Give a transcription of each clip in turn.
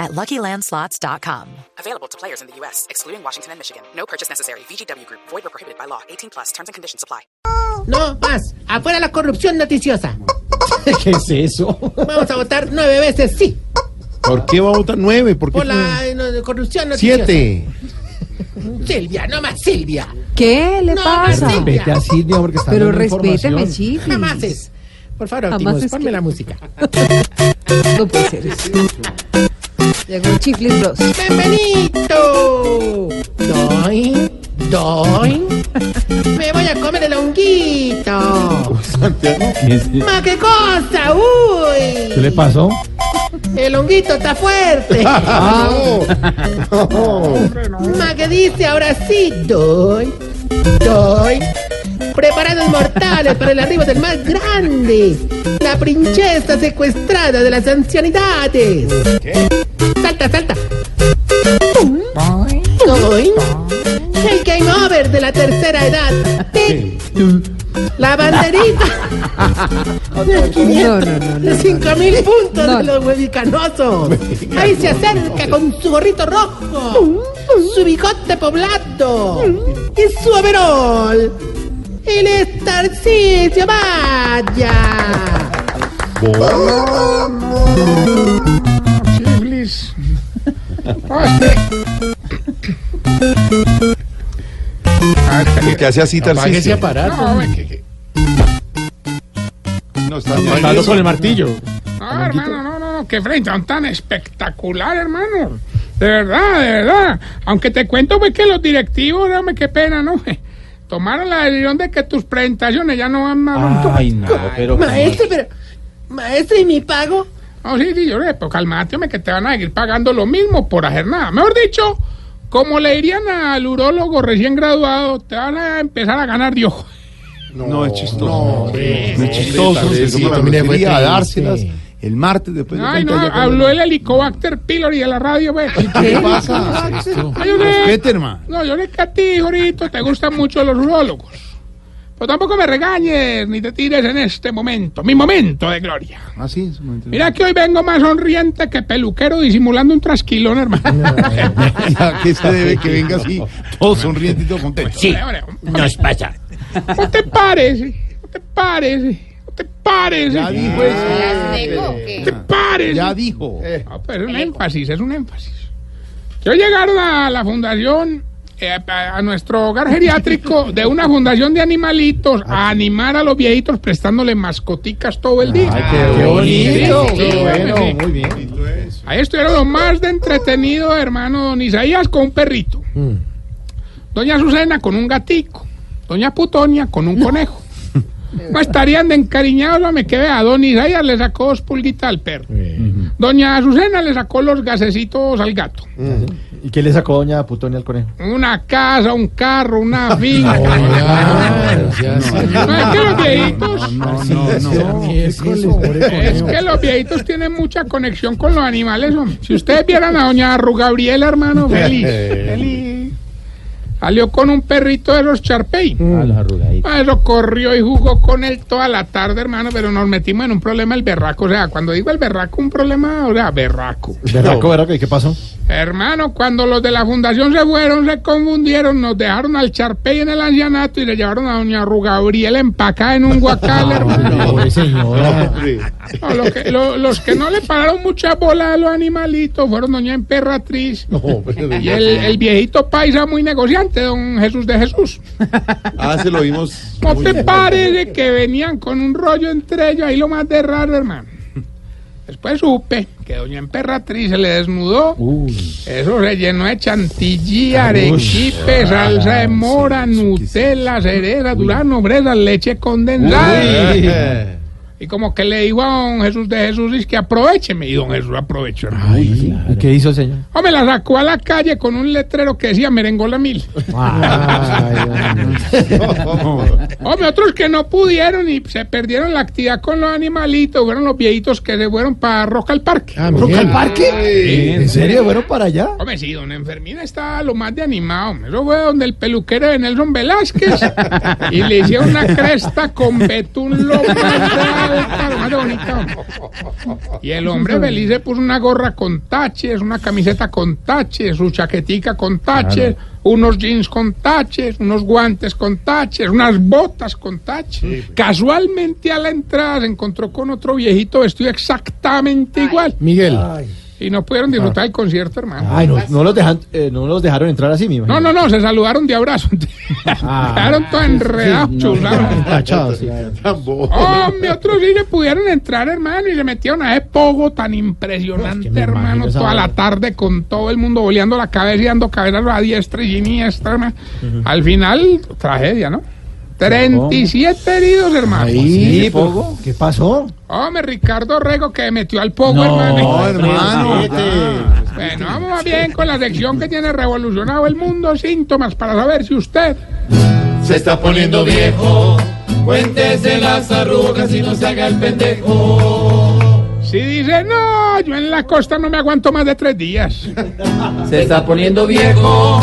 at LuckyLandSlots.com. Available to players in the U.S., excluding Washington and Michigan. No purchase necessary. VGW Group, void or prohibited by law. 18 plus terms and conditions apply. No, más. Afuera la corrupción noticiosa. ¿Qué es eso? Vamos a votar nueve veces sí. ¿Por qué va a votar nueve? ¿Por qué Por la eh, no, corrupción noticiosa. siete? Silvia, no más Silvia. ¿Qué le No, pasa? Vete a Silvia porque está Pero dando respéteme, información. chiflis. Jamás es. Por favor, Jamás Optimus, es ponme que- la música. No puede ser eso. Llegó Chiflis Bros. ¡Bienvenido! Doy, doy. Me voy a comer el honguito. Santiago, ¿qué es eso? ¡Ma, qué cosa! ¡Uy! ¿Qué le pasó? El honguito está fuerte. Ah, no. Ma, ¿qué dice ahora sí? Doy, doy. Preparados mortales para el arribo del más grande. La princesa secuestrada de las ancianidades. Salta, salta. El game over de la tercera edad. La banderita. De 500, no, no, no, de 5000 puntos de los huevicanosos. Ahí se acerca con su gorrito rojo, su bigote poblado y su overol. El estarcicio, vaya. ¿Por qué hace así Tarcisio? No, hombre, que- que- No, está Matando con el martillo. no, hermano, no, no, no, qué frente tan espectacular, hermano. De verdad, de verdad. Aunque te cuento pues que los directivos, dame qué pena, ¿no? Tomaron la decisión de que tus presentaciones ya no van a... Ay, no, pero. Maestro, pero. Maestro, ¿y mi pago? No, sí, sí, yo le pero calmate, hombre, que te van a seguir pagando lo mismo por hacer nada. Mejor dicho, como le dirían al urólogo recién graduado, te van a empezar a ganar ojo. No, es chistoso. No, es chistoso. Mire, fue quería triste. dárselas el martes después de Ay, no, 30 ya habló el Helicobacter pylori de la radio, ve. ¿Qué pasa? Ay, yo le-. No, yo le que a ti, Jorito, te gustan mucho los urólogos. Pero tampoco me regañes ni te tires en este momento, mi momento de gloria. Ah, sí, eso me interesa. Mira que hoy vengo más sonriente que peluquero disimulando un trasquilón, hermano. ¿A qué se debe que venga así, todo sonriente y todo contento? Sí, Hombre, hombre, nos pasa. No te pares, no te pares, no te pares. Ya dijo eso. No te pares. Ya dijo. No, pero es un énfasis, es un énfasis. Que hoy llegaron a la fundación, eh, a, a nuestro hogar geriátrico de una fundación de animalitos, a animar a los viejitos prestándole mascoticas todo el día. Qué bonito. Sí, Qué bueno, sí. muy bien. Ahí estuvieron lo más de entretenido, hermano Don Isaías con un perrito. Doña Azucena con un gatico. Doña Putonia con un conejo. No estarían de encariñados, me que vea. Don Isaías le sacó dos pulguitas al perro. Doña Azucena le sacó los gasecitos al gato. ¿Y qué le sacó doña Putonia al conejo? Una casa, un carro, una finca. No, es que los viejitos, No, no, no. es que los viejitos tienen mucha conexión con los animales. hombre. Si ustedes vieran a doña Ru Gabriela, hermano, feliz, feliz. Salió con un perrito de los Charpey. A Ah, Eso corrió y jugó con él toda la tarde, hermano, pero nos metimos en un problema el berraco. O sea, cuando digo el berraco, un problema, o sea, berraco. ¿Berraco, berraco? ¿Y qué pasó? Hermano, cuando los de la fundación se fueron, se confundieron, nos dejaron al Charpey en el ancianato y le llevaron a doña Rugabriela empacada en un guacal, hermano. Pobre señora. No, lo que- lo- los que no le pararon mucha bola a los animalitos fueron doña Emperatriz y el, el viejito paisa muy negociante, don Jesús de Jesús. Ah, se lo vimos. ¿No te parece que venían con un rollo entre ellos? Ahí lo más de raro, hermano. Después supe que doña Emperatriz se le desnudó. Eso se llenó de chantilly, arequipe, salsa de mora, Nutella, cereza, durano, breza, leche condensada. Y como que le dijo a don Jesús de Jesús, es que aprovecheme. Y don Jesús aprovechó, hermano. ¿Y qué hizo el señor? Hombre, la sacó a la calle con un letrero que decía merengola mil. Hombre, otros que no pudieron y se perdieron la actividad con los animalitos fueron los viejitos que se fueron para Roca al Parque. ¿Roca al parque? ¿En serio? ¿Fueron para allá? Hombre, sí, don Enfermina estaba lo más de animado. hombre. Eso fue donde el peluquero de Nelson Velázquez y le hicieron una cresta con betún lo más lo más de. Y el hombre feliz se puso una gorra con taches, una camiseta con taches, su chaquetica con taches, unos jeans con taches, unos guantes con taches, unas botas con taches. Casualmente a la entrada se encontró con otro viejito vestido exactamente igual. Miguel. Y no pudieron disfrutar el concierto, hermano. Ay, no, no, los dejan, eh, no los dejaron entrar así, mi No, no, no, se saludaron de abrazo. Quedaron todos enredados, chulados. Empachados, sí. Hombre, otros sí le pudieron entrar, hermano, y le metieron a ese pogo tan impresionante, Es que me hermano, toda la tarde con todo el mundo boleando la cabeza y dando cabezas a diestra y siniestra, hermano. Al final, tragedia, ¿no? 37 heridos, hermano. Sí, Pogo. ¿Qué pasó? Hombre, Ricardo Rego que metió al pogo, hermano. No, hermano. Bueno, vamos bien con la sección que tiene revolucionado el mundo, síntomas para saber si usted Se está poniendo viejo. Cuéntese las arrugas y no se haga el pendejo. Si dice, no, yo en la costa no me aguanto más de tres días. Se está poniendo viejo.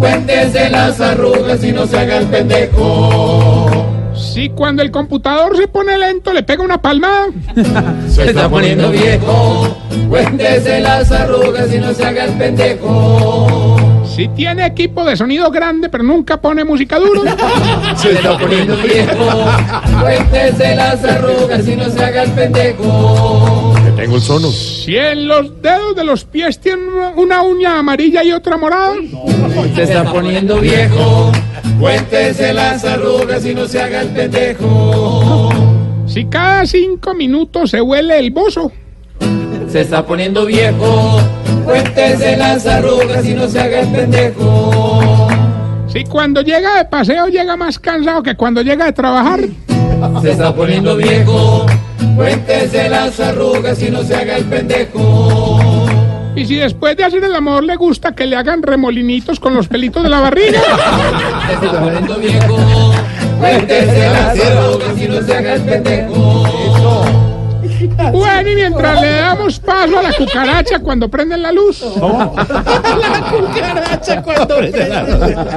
Cuéntese las arrugas y no se haga el pendejo. Si cuando el computador se pone lento le pega una palmada. Se está poniendo viejo. Cuéntese las arrugas y no se haga el pendejo. Si tiene equipo de sonido grande pero nunca pone música duro. Se está poniendo viejo. Cuéntese las arrugas y no se haga el pendejo. Tengo el sono. Si en los dedos de los pies tiene una- una uña amarilla y otra morada. Se está poniendo viejo. Cuéntese las arrugas y no se haga el pendejo. Si cada cinco minutos se huele el bozo. Se está poniendo viejo. Cuéntese las arrugas y no se haga el pendejo. Si cuando llega de paseo llega más cansado que cuando llega de trabajar. Se está poniendo viejo. Cuéntese las arrugas y no se haga el pendejo. Y si después de hacer el amor le gusta que le hagan remolinitos con los pelitos de la barriga. Viejo. Cuéntese las arrugas y no se haga el pendejo. Bueno, y mientras le damos paso a la cucaracha cuando prenden la luz.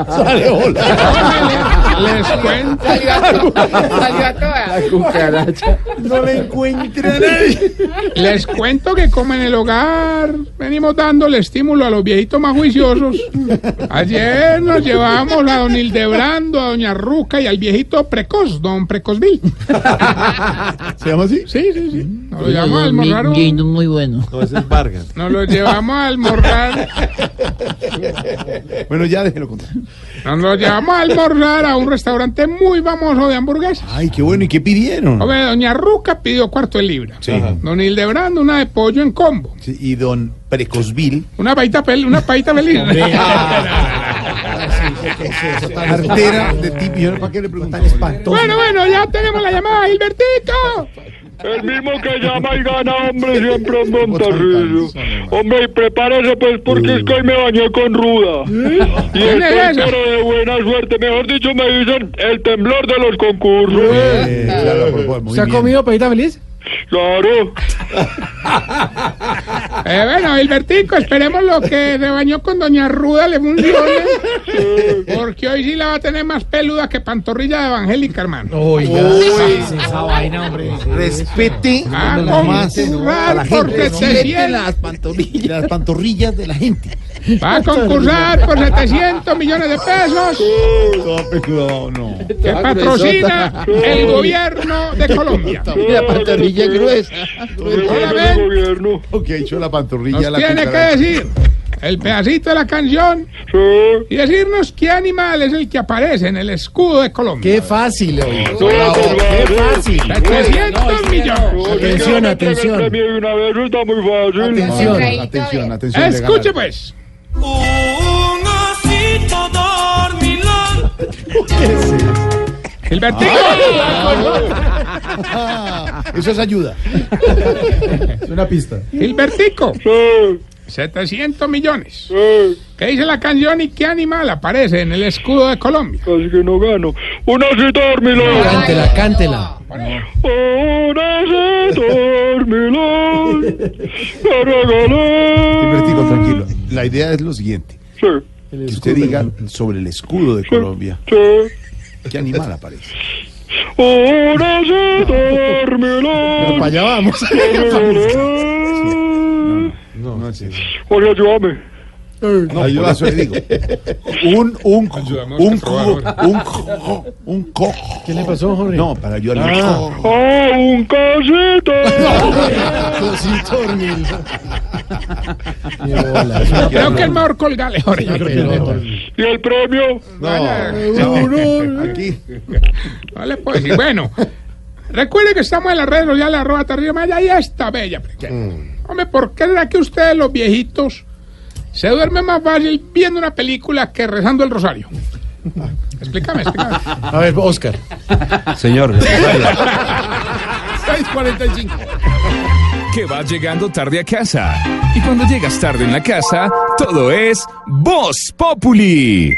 Sale hola. Les cuento, No le encuentra nadie. les cuento que como en el hogar venimos dándole estímulo a los viejitos más juiciosos. Ayer nos llevamos a don Hildebrando, a doña Ruca y al viejito precoz, don Precozville. ¿Se llama así? Sí, sí, sí. Nos lo llevamos a almorzar. un- muy bueno. No, ese es Vargas. Nos lo llevamos a almorzar. Bueno, ya déjelo contar. Nos lo llevamos a almorzar a un restaurante muy famoso de hamburguesas. Ay, qué bueno. ¿Y qué pidieron? Hombre, doña Ruca pidió cuarto de libra. Sí. Don Hildebrando una de pollo en combo. Sí, y don Precosville, Una paita pel, una paita feliz. artera de tip. ¿Y ahora para qué le preguntan? Espantoso. bueno, bueno, ya tenemos la llamada, Gilbertito. El mismo que llama y gana, hombre, siempre en Montarrillo. Hombre, y prepárese pues porque es que hoy me bañé con ruda. Y ¿Quién es estoy pero de buena suerte. Mejor dicho, me dicen el temblor de los concursos. Eh, ¿Se ha comido pedita feliz? Claro. Eh, bueno, Gilbertico, esperemos lo que se bañó con doña Ruda le funcione. Porque hoy sí la va a tener más peluda que pantorrilla de evangélica, hermano. Oiga, esa vaina, hombre. Respete A concursar la por gente. ¿no? 700, pantorrillas. Las pantorrillas de la gente. va a concursar por 700 millones de pesos No, no. que patrocina el gobierno de Colombia. La pantorrilla gruesa. Gobierno. Ok, hecho la pantorrilla. nos la tiene que decir el pedacito de la canción Sí. y decirnos qué animal es el que aparece en el escudo de Colombia. Qué fácil, oye. No, Qué fácil. 700 millones. No, si Atención, atención. el premio de una vez, eso está muy fácil. Atención. Atención, atención. Escuche pues. Un osito dormilón. Gilbertico. Eso es ayuda. Es una pista. Gilbertico, Sí, 700 millones. sí, ¿Qué dice la canción y qué animal aparece en el escudo de Colombia? casi que no gano. Cita dormilón. Cántela, cántela. Dormilón. Me regalé. Gilbertico, tranquilo. La idea es lo siguiente. Sí, Que usted diga sobre el escudo de Colombia. sí. ¿Qué animal aparece? Una cita dormilón. Para allá vamos. No, es eso. Oye, ayúdame. No, yo eso le digo. Un, un, un, un, co- un co. ¿Qué le pasó, Jorge? No, para ayudarle. Ah. Ah, un casito. Cosito Creo que es mejor colgarle, Jorge. ¿Y el premio? No, no, aquí. No le puedo decir. Bueno, recuerde que estamos en las redes sociales, arroba terrible maya, y esta bella. Hombre, ¿por qué será que ustedes, los viejitos, se duermen más fácil viendo una película que rezando el rosario? Explícame, explícame. A ver, Oscar. Señor. 6.45. que vas llegando tarde a casa. Y cuando llegas tarde en la casa, todo es Voz Populi.